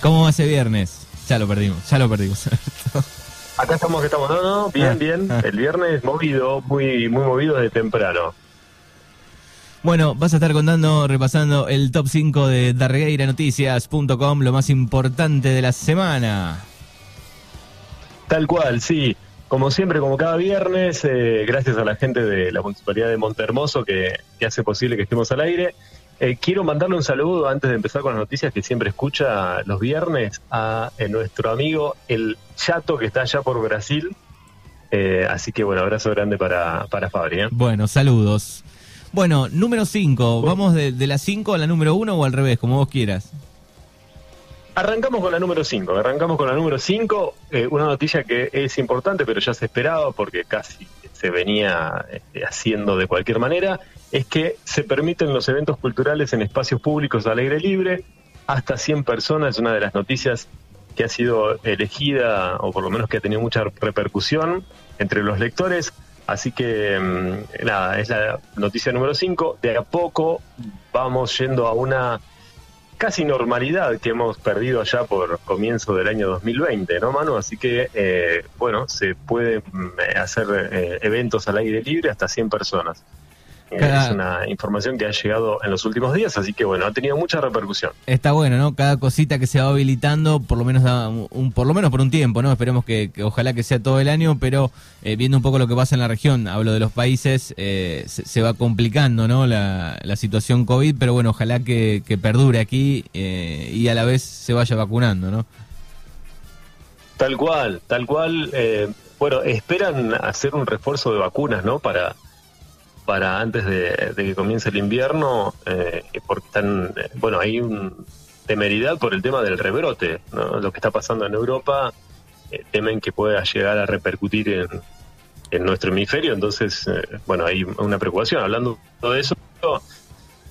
¿Cómo va ese viernes? Ya lo perdimos, ya lo perdimos. Acá estamos que estamos, no, no, bien, Ah, bien. ah. El viernes movido, muy, muy movido de temprano. Bueno, vas a estar contando, repasando el top 5 de darregueiranoticias.com, lo más importante de la semana. Tal cual, sí. Como siempre, como cada viernes, eh, gracias a la gente de la Municipalidad de Montehermoso que, que hace posible que estemos al aire. Eh, quiero mandarle un saludo antes de empezar con las noticias que siempre escucha los viernes a eh, nuestro amigo el Chato que está allá por Brasil. Eh, así que bueno, abrazo grande para, para Fabri. ¿eh? Bueno, saludos. Bueno, número 5, ¿vamos de, de la 5 a la número 1 o al revés, como vos quieras? Arrancamos con la número 5. Arrancamos con la número 5. una noticia que es importante, pero ya se esperaba porque casi se venía este, haciendo de cualquier manera. Es que se permiten los eventos culturales en espacios públicos al aire libre. Hasta 100 personas. Es una de las noticias que ha sido elegida, o por lo menos que ha tenido mucha repercusión entre los lectores. Así que, mmm, nada, es la noticia número 5. De a poco vamos yendo a una casi normalidad que hemos perdido allá por comienzo del año 2020, ¿no, Manu? Así que, eh, bueno, se pueden hacer eh, eventos al aire libre hasta 100 personas. Cada... Es una información que ha llegado en los últimos días, así que, bueno, ha tenido mucha repercusión. Está bueno, ¿no? Cada cosita que se va habilitando, por lo menos da un, por lo menos por un tiempo, ¿no? Esperemos que, que ojalá que sea todo el año, pero eh, viendo un poco lo que pasa en la región, hablo de los países, eh, se, se, va complicando, ¿no? La, la, situación COVID, pero bueno, ojalá que, que perdure aquí eh, y a la vez se vaya vacunando, ¿no? Tal cual, tal cual. Bueno, esperan hacer un refuerzo de vacunas, ¿no? Para para antes de, que comience el invierno, eh, porque están, bueno, hay un temeridad por el tema del rebrote, ¿no? Lo que está pasando en Europa, eh, temen que pueda llegar a repercutir en, nuestro hemisferio, entonces, eh, bueno, hay una preocupación. Hablando de eso,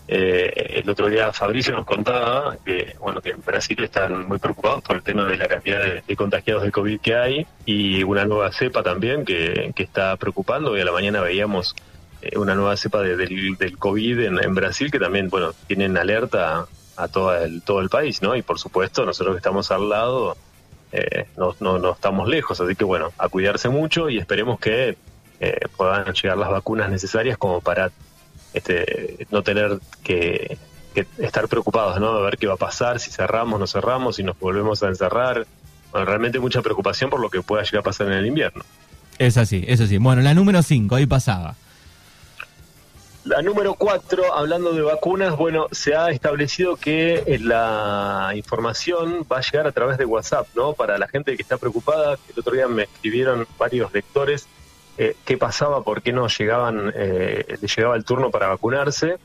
eh, el otro día Fabricio nos contaba que, bueno, que en Brasil están muy preocupados por el tema de la cantidad de, contagiados de COVID que hay y una nueva cepa también que, que está preocupando. Hoy a la mañana veíamos eh, una nueva cepa de, del, del, COVID en, Brasil que también, bueno, tienen alerta a, todo, el, todo el país, ¿no? Y por supuesto, nosotros que estamos al lado, eh, no, no, no, estamos lejos, así que bueno, a cuidarse mucho y esperemos que eh, puedan llegar las vacunas necesarias como para este, no tener que, que, estar preocupados, ¿no? A ver qué va a pasar, si cerramos, no cerramos, si nos volvemos a encerrar. Bueno, realmente mucha preocupación por lo que pueda llegar a pasar en el invierno. Es así, es así. Bueno, la número 5, ahí pasaba. La número cuatro, hablando de vacunas, bueno, se ha establecido que eh, la información va a llegar a través de WhatsApp, ¿no? Para la gente que está preocupada, el otro día me escribieron varios lectores eh, qué pasaba, por qué no llegaban, eh, le llegaba el turno para vacunarse.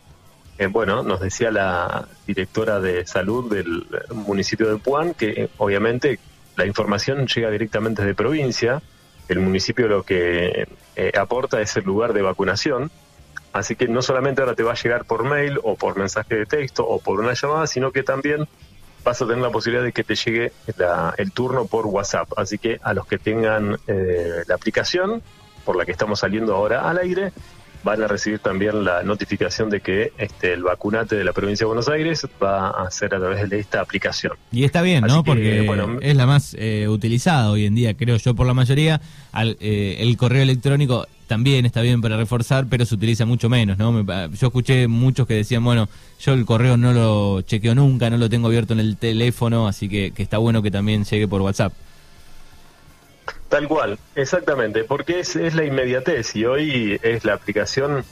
Eh, bueno, nos decía la directora de salud del municipio de Puan que obviamente la información llega directamente de provincia. El municipio lo que eh, aporta es el lugar de vacunación. Así que no solamente ahora te va a llegar por mail o por mensaje de texto o por una llamada, sino que también vas a tener la posibilidad de que te llegue la, el turno por WhatsApp. Así que a los que tengan eh, la aplicación por la que estamos saliendo ahora al aire, van a recibir también la notificación de que este, el vacunate de la provincia de Buenos Aires va a ser a través de esta aplicación. Y está bien, Así ¿no? que, Porque bueno, es la más eh, utilizada hoy en día, creo yo, por la mayoría. Al, eh, el correo electrónico también está bien para reforzar, pero se utiliza mucho menos, ¿no? Yo escuché muchos que decían, bueno, yo el correo no lo chequeo nunca, no lo tengo abierto en el teléfono, así que, que está bueno que también llegue por WhatsApp. Tal cual, exactamente, porque es, es la inmediatez y hoy es la aplicación,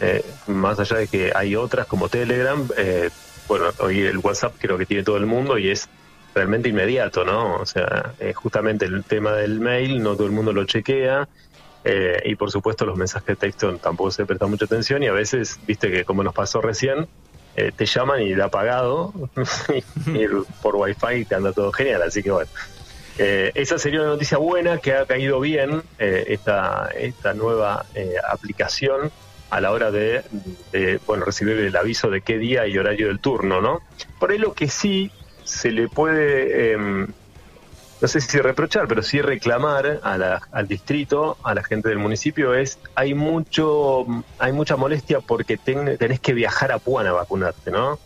eh, más allá de que hay otras como Telegram, eh, bueno, hoy el WhatsApp creo que tiene todo el mundo y es realmente inmediato, ¿no? O sea, eh, justamente el tema del mail, no todo el mundo lo chequea. Eh, y por supuesto los mensajes de texto tampoco se presta mucha atención y a veces, viste que como nos pasó recién, eh, te llaman y da apagado y, por wifi te anda todo genial, así que bueno. Eh, esa sería una noticia buena que ha caído bien eh, esta, esta nueva eh, aplicación a la hora de, de, bueno recibir el aviso de qué día y horario del turno, ¿no? Por ahí lo que sí se le puede, eh, no sé si reprochar, pero sí reclamar a la- al distrito, a la gente del municipio es hay mucho, hay mucha molestia porque ten- tenés que viajar a Puan a vacunarte, ¿no?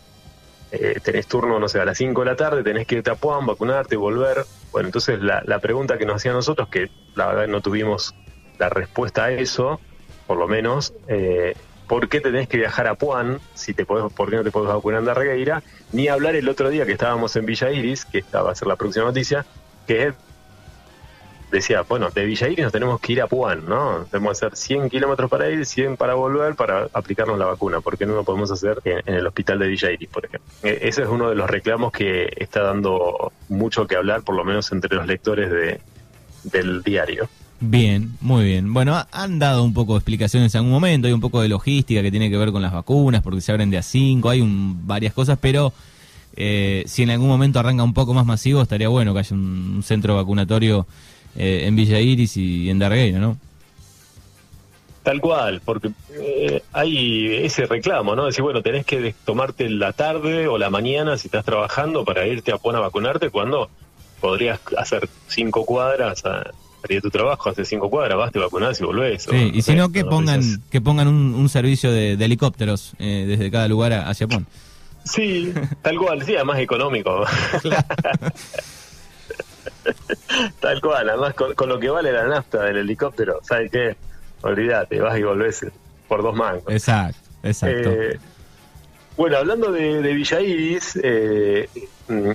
eh, tenés turno, no sé, a las 5 de la tarde, tenés que irte a Puan, vacunarte, volver. Bueno, entonces la, la pregunta que nos hacían nosotros, que la verdad no tuvimos la respuesta a eso, por lo menos, eh, ¿por qué tenés que viajar a Puan si te podés, por qué no te podés vacunar en Darregueira? Ni hablar el otro día que estábamos en Villa Iris, que va a ser la próxima noticia, que decía, bueno, de Villa Iris nos tenemos que ir a Puan, ¿no? Tenemos que hacer 100 kilómetros para ir, 100 para volver, para aplicarnos la vacuna. ¿Por qué no lo podemos hacer en, el hospital de Villa Iris, por ejemplo? E, ese es uno de los reclamos que está dando mucho que hablar, por lo menos entre los lectores de, del diario. Bien, muy bien. Bueno, han dado un poco de explicaciones en algún momento, hay un poco de logística que tiene que ver con las vacunas, porque se abren de a 5, hay un, varias cosas, pero eh, si en algún momento arranca un poco más masivo, estaría bueno que haya un, centro vacunatorio eh, en Villa Iris y en Dargueira, ¿no? Tal cual, porque eh, hay ese reclamo, ¿no? Decir, bueno, tenés que tomarte la tarde o la mañana si estás trabajando para irte a Puan a vacunarte cuando podrías hacer cinco cuadras a, haría tu trabajo hace cinco cuadras, vas, te vacunás y volvés. Sí, y si no, que pongan, que pongan un, servicio de, helicópteros eh, desde cada lugar hacia Japón. Sí, tal cual, sí, además económico. tal cual, además con, lo que vale la nafta del helicóptero, ¿sabes qué? Olvídate, vas y volvés por dos mangos. Exacto, exacto. Eh, bueno, hablando de, de Villa Iris, eh,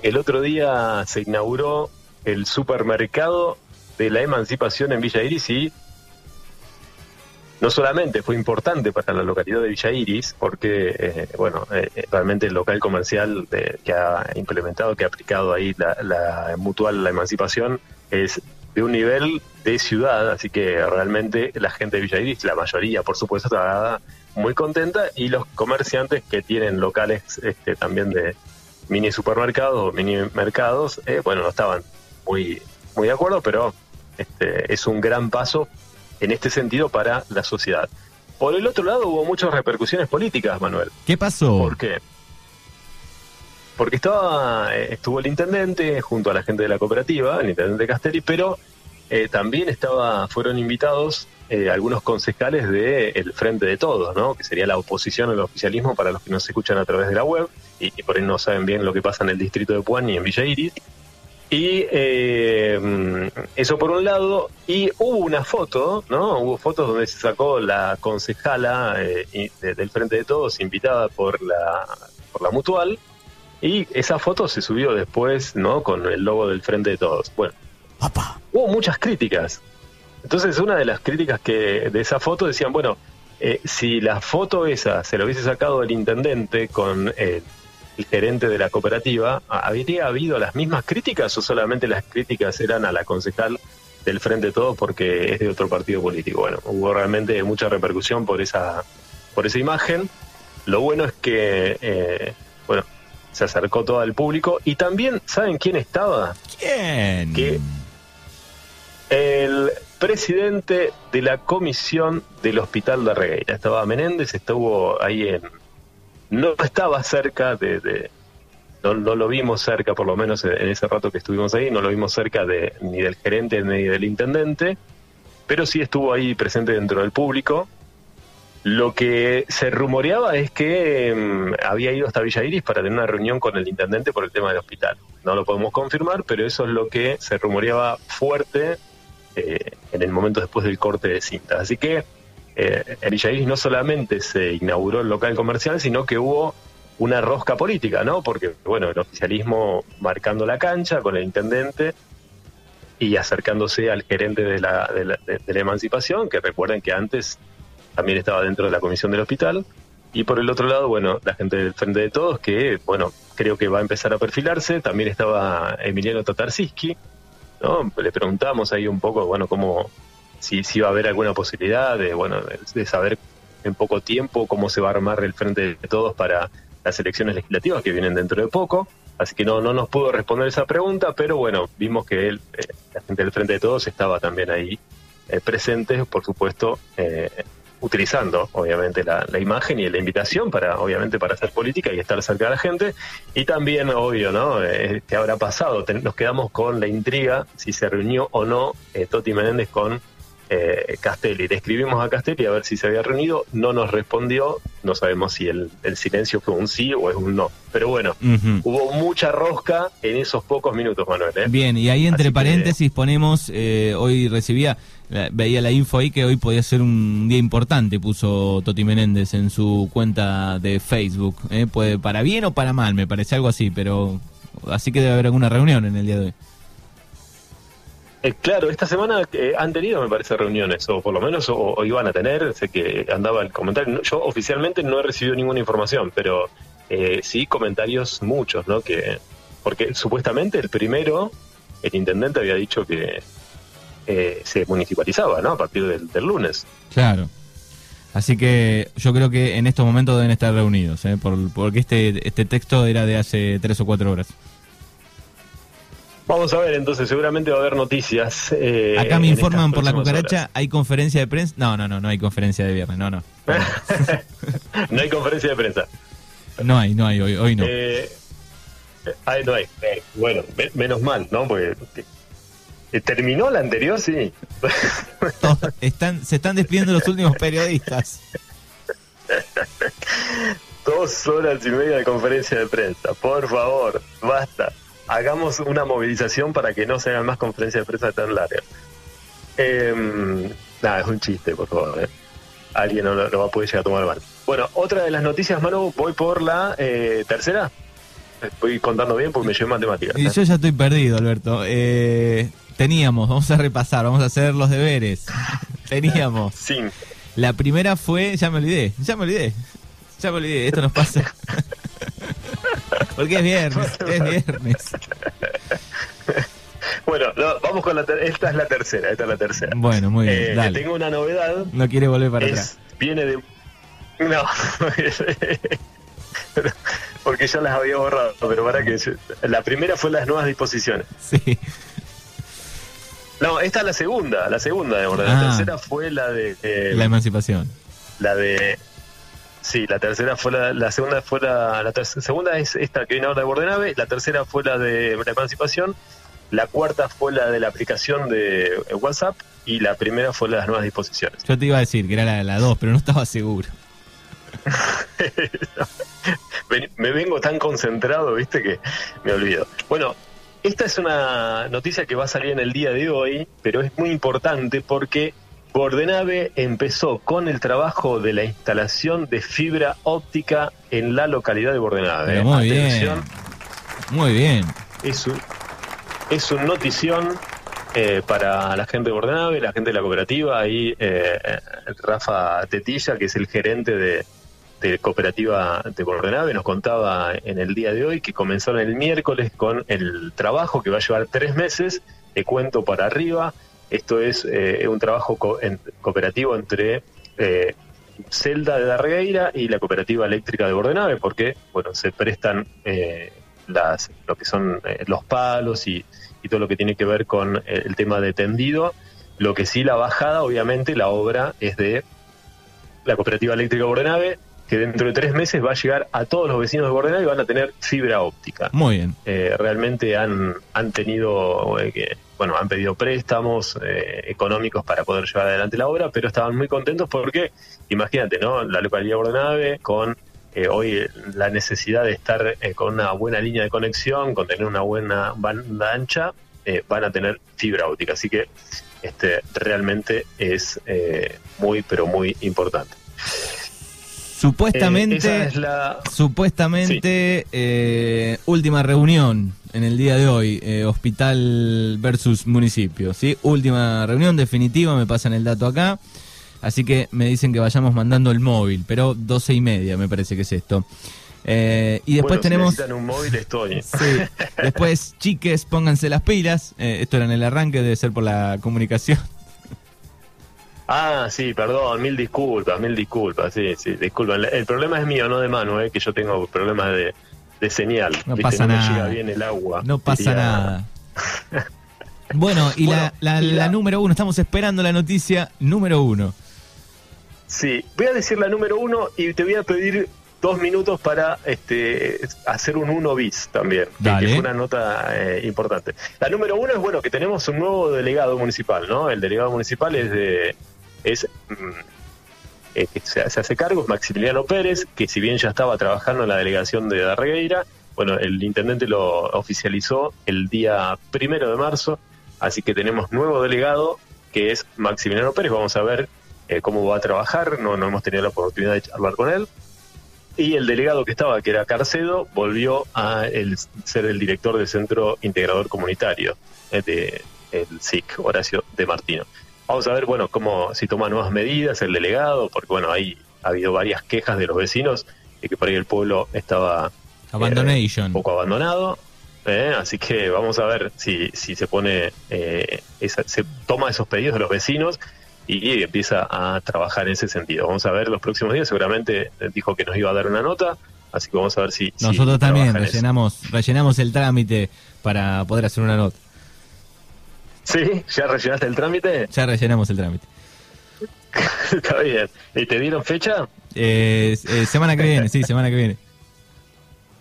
el otro día se inauguró el supermercado de la emancipación en Villa Iris y no solamente fue importante para la localidad de Villa Iris, porque, eh, bueno, eh, realmente el local comercial que ha implementado, que ha aplicado ahí la, mutual, la emancipación, es de un nivel de ciudad, así que realmente la gente de Villa Iris, la mayoría, por supuesto, está muy contenta y los comerciantes que tienen locales este, también de mini supermercados, mini mercados, eh, bueno, no estaban muy, muy de acuerdo, pero este, es un gran paso en este sentido para la sociedad. Por el otro lado hubo muchas repercusiones políticas, Manuel. ¿Qué pasó? ¿Por qué? Porque estaba, eh, estuvo el intendente junto a la gente de la cooperativa, el intendente Castelli, pero eh, también estaba, fueron invitados eh, algunos concejales del Frente de Todos, ¿no? que sería la oposición al oficialismo para los que no se escuchan a través de la web y, y por ahí no saben bien lo que pasa en el distrito de Puan y en Villa Iris. Y eh, eso por un lado, y hubo una foto, ¿no? Hubo fotos donde se sacó la concejala eh, del Frente de Todos, invitada por la, por la Mutual, y esa foto se subió después, ¿no? Con el logo del Frente de Todos. Bueno, hubo muchas críticas. Entonces, una de las críticas que de esa foto decían, bueno, eh, si la foto esa se la hubiese sacado el intendente con el gerente de la cooperativa, ¿habría habido las mismas críticas o solamente las críticas eran a la concejal del Frente Todo porque es de otro partido político? Bueno, hubo realmente mucha repercusión por esa, por esa imagen. Lo bueno es que, eh, bueno, se acercó todo al público y también, ¿saben quién estaba? ¿Quién? Que el presidente de la comisión del Hospital de Regueira. Estaba Menéndez, estuvo ahí en, no estaba cerca de, no, lo vimos cerca, por lo menos en ese rato que estuvimos ahí, no lo vimos cerca de ni del gerente ni del intendente, pero sí estuvo ahí presente dentro del público. Lo que se rumoreaba es que mm, había ido hasta Villa Iris para tener una reunión con el intendente por el tema del hospital. No lo podemos confirmar, pero eso es lo que se rumoreaba fuerte eh, en el momento después del corte de cinta. Así que eh, en no solamente se inauguró el local comercial, sino que hubo una rosca política, ¿no? Porque, bueno, el oficialismo marcando la cancha con el intendente y acercándose al gerente de la, de la, emancipación, que recuerden que antes también estaba dentro de la comisión del hospital. Y por el otro lado, bueno, la gente del Frente de Todos, que, bueno, creo que va a empezar a perfilarse. También estaba Emiliano Tatarsiski, ¿no? Le preguntamos ahí un poco, bueno, cómo, si, si va a haber alguna posibilidad de, bueno, de, saber en poco tiempo cómo se va a armar el frente de todos para las elecciones legislativas que vienen dentro de poco. Así que no, no nos pudo responder esa pregunta, pero bueno, vimos que él, eh, la gente del Frente de Todos estaba también ahí eh, presente, por supuesto, eh, utilizando obviamente la, imagen y la invitación para, obviamente, para hacer política y estar cerca de la gente. Y también, obvio, ¿no? ¿Qué habrá pasado? nos quedamos con la intriga si se reunió o no Toti Menéndez con eh, Castelli. Le escribimos a Castelli a ver si se había reunido, no nos respondió, no sabemos si el, el silencio fue un sí o es un no. Pero bueno, hubo mucha rosca en esos pocos minutos, Manuel. ¿eh? Bien, y ahí entre Así que- paréntesis ponemos, eh, hoy recibía, la- veía la info ahí que hoy podía ser un día importante, puso Toti Menéndez en su cuenta de Facebook. eh, puede para bien o para mal, me parece algo así, pero así que debe haber alguna reunión en el día de hoy. Eh, claro, esta semana eh, han tenido, me parece, reuniones, o por lo menos, o, iban a tener, sé que andaba el comentario. Yo oficialmente no he recibido ninguna información, pero eh, sí comentarios muchos, ¿no? Que Porque supuestamente el primero, el intendente había dicho que eh, se municipalizaba, ¿no? A partir del, del lunes. Claro. Así que yo creo que en estos momentos deben estar reunidos, ¿eh? Por- porque este, este texto era de hace tres o cuatro horas. Vamos a ver, entonces seguramente va a haber noticias. eh, Acá me informan por la cucaracha, hay conferencia de prensa. No, no, no, no hay conferencia de viernes, no, no. no hay conferencia de prensa. No hay, no hay, hoy, hoy no. Eh, ay, no hay. Eh, bueno, me- menos mal, ¿no? Porque eh, terminó la anterior, sí. Están, se están despidiendo los últimos periodistas. Dos horas y media de conferencia de prensa. Por favor, basta. Hagamos una movilización para que no se hagan más conferencias de prensa tan largas. Eh, nada, es un chiste, por favor. ¿eh? Alguien no lo, va a poder llegar a tomar mal. Bueno, otra de las noticias, Manu, voy por la eh, tercera. Estoy contando bien porque me llevé matemáticas. Y ¿eh? yo ya estoy perdido, Alberto. Eh, teníamos, vamos a repasar, vamos a hacer los deberes. Teníamos. Cinco. La primera fue, ya me olvidé, ya me olvidé. Ya me olvidé, esto nos pasa. Porque es viernes, es viernes. Bueno, no, vamos con la esta es la tercera, esta es la tercera. Bueno, muy bien, Eh, dale. Tengo una novedad, No quiere volver para es, atrás. viene de... No, porque ya las había borrado, pero para que... La primera fue las nuevas disposiciones. Sí. No, esta es la segunda, la segunda, digamos, la Ah. tercera fue la de... eh, La emancipación. la de... Sí, la tercera fue la, la segunda fue la, la segunda es esta que viene ahora de Bordenave, la tercera fue la de la emancipación, la cuarta fue la de la aplicación de eh, WhatsApp y la primera fue la de las nuevas disposiciones. Yo te iba a decir que era la, la 2, pero no estaba seguro. Me vengo tan concentrado, viste, que me olvido. Bueno, esta es una noticia que va a salir en el día de hoy, pero es muy importante porque Bordenave empezó con el trabajo de la instalación de fibra óptica en la localidad de Bordenave. Muy bien. Atención, Muy bien. es un, es un notición eh, para la gente de Bordenave, la gente de la cooperativa, ahí eh, eh, Rafa Tetilla, que es el gerente de, de cooperativa de Bordenave, nos contaba en el día de hoy que comenzaron el miércoles con el trabajo que va a llevar tres meses, de cuento para arriba. Esto es eh, un trabajo co- en- cooperativo entre eh, Celda de Dargueira y la cooperativa eléctrica de Bordenave, porque bueno se prestan eh, las lo que son eh, los palos y, y todo lo que tiene que ver con eh, el tema de tendido. Lo que sí la bajada, obviamente, la obra es de la cooperativa eléctrica de Bordenave, que dentro de tres meses va a llegar a todos los vecinos de Bordenave y van a tener fibra óptica Muy bien. eh, realmente han, han tenido, que, bueno, han pedido préstamos eh, económicos para poder llevar adelante la obra, pero estaban muy contentos porque, imagínate, ¿no? La localidad de Bordenave con eh, hoy la necesidad de estar eh, con una buena línea de conexión, con tener una buena banda ancha, eh, van a tener fibra óptica. Así que este realmente es eh, muy, pero muy importante. Supuestamente. Eh, esa es la... Supuestamente, eh, última reunión en el día de hoy, eh, hospital versus municipio, ¿sí? Última reunión definitiva, me pasan el dato acá, así que me dicen que vayamos mandando el móvil, pero doce y media me parece que es esto. Eh, y después bueno, si tenemos... necesitan un móvil, estoy. Sí, después, chiques, pónganse las pilas, eh, esto era en el arranque, debe ser por la comunicación. Ah, sí, perdón, mil disculpas, mil disculpas, sí, sí, disculpen. El problema es mío, no de mano, eh, que yo tengo problemas de, de señal. No ¿viste? pasa nada. llega bien el agua. No pasa nada. Bueno, y, Bueno, la, la- y la la- número uno, estamos esperando la noticia número uno. Sí, voy a decir la número uno y te voy a pedir dos minutos para este, hacer un uno bis también, que, que fue una nota eh, importante. La número uno es bueno que tenemos un nuevo delegado municipal, ¿no? El delegado municipal es de mm, eh, se, hace cargo es Maximiliano Pérez, que si bien ya estaba trabajando en la delegación de Darregueira, bueno, el intendente lo oficializó el día primero de marzo, así que tenemos nuevo delegado que es Maximiliano Pérez. Vamos a ver eh, cómo va a trabajar, no, hemos tenido la oportunidad de charlar con él y el delegado que estaba, que era Carcedo, volvió a ser el director del Centro Integrador Comunitario eh, de el SIC, Horacio de Martino. Vamos a ver, bueno, cómo si toma nuevas medidas el delegado, porque bueno, ahí ha habido varias quejas de los vecinos de que por ahí el pueblo estaba eh, un poco abandonado. Eh, así que vamos a ver si, si se pone, se toma esos pedidos de los vecinos y empieza a trabajar en ese sentido. Vamos a ver los próximos días, seguramente dijo que nos iba a dar una nota, así que vamos a ver si... Nosotros también rellenamos, rellenamos el trámite para poder hacer una nota. ¿Sí? ¿Ya rellenaste el trámite? Ya rellenamos el trámite. Está bien. ¿Y te dieron fecha? Eh, eh, semana que viene, sí, semana que viene.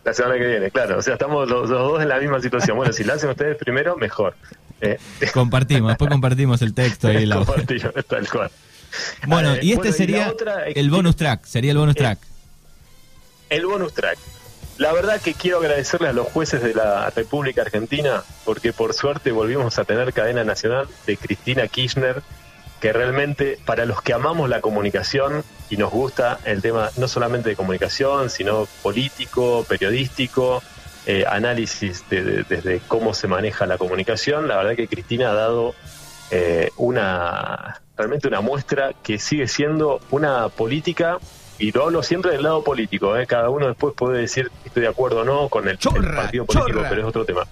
La semana que viene, claro. O sea, estamos los, dos en la misma situación. Bueno, si la hacen ustedes primero, mejor. Eh, compartimos, después compartimos el texto y la tal cual. Bueno, y este sería el bonus track, sería el bonus track. El bonus track. La verdad que quiero agradecerle a los jueces de la República Argentina porque por suerte volvimos a tener cadena nacional de Cristina Kirchner, que realmente para los que amamos la comunicación y nos gusta el tema no solamente de comunicación, sino político, periodístico, eh, análisis desde cómo se maneja la comunicación, la verdad que Cristina ha dado eh, una realmente una muestra que sigue siendo una política y lo hablo siempre del lado político, ¿eh? cada uno después puede decir estoy de acuerdo o no con el, partido político, pero es otro tema.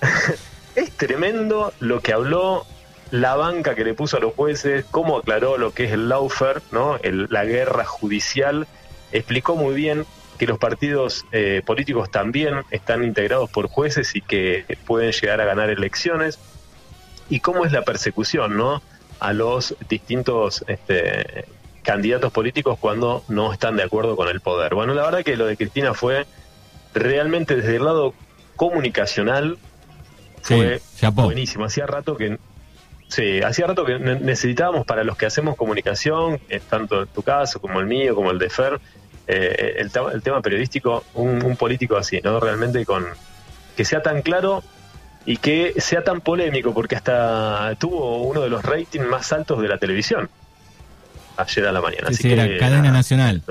es tremendo lo que habló la banca que le puso a los jueces, cómo aclaró lo que es el lawfare, ¿no? la guerra judicial, explicó muy bien que los partidos eh, políticos también están integrados por jueces y que pueden llegar a ganar elecciones, y cómo es la persecución ¿no? a los distintos este, candidatos políticos cuando no están de acuerdo con el poder. Bueno, la verdad que lo de Cristina fue realmente desde el lado comunicacional fue buenísimo. Hacía rato que Sí, hacía rato que necesitábamos para los que hacemos comunicación, eh, tanto en tu caso como el mío, como el de Fer, eh, el, el, tema periodístico, un, político así, ¿no? Realmente con que sea tan claro y que sea tan polémico, porque hasta tuvo uno de los ratings más altos de la televisión ayer a la mañana. así que, cadena nacional.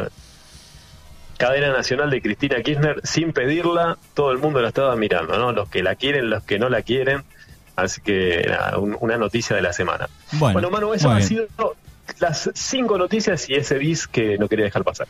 Cadena nacional de Cristina Kirchner, sin pedirla, todo el mundo la estaba mirando, ¿no? Los que la quieren, los que no la quieren. Así que una noticia de la semana. Bueno, Manu, eso han sido las cinco noticias y ese bis que no quería dejar pasar.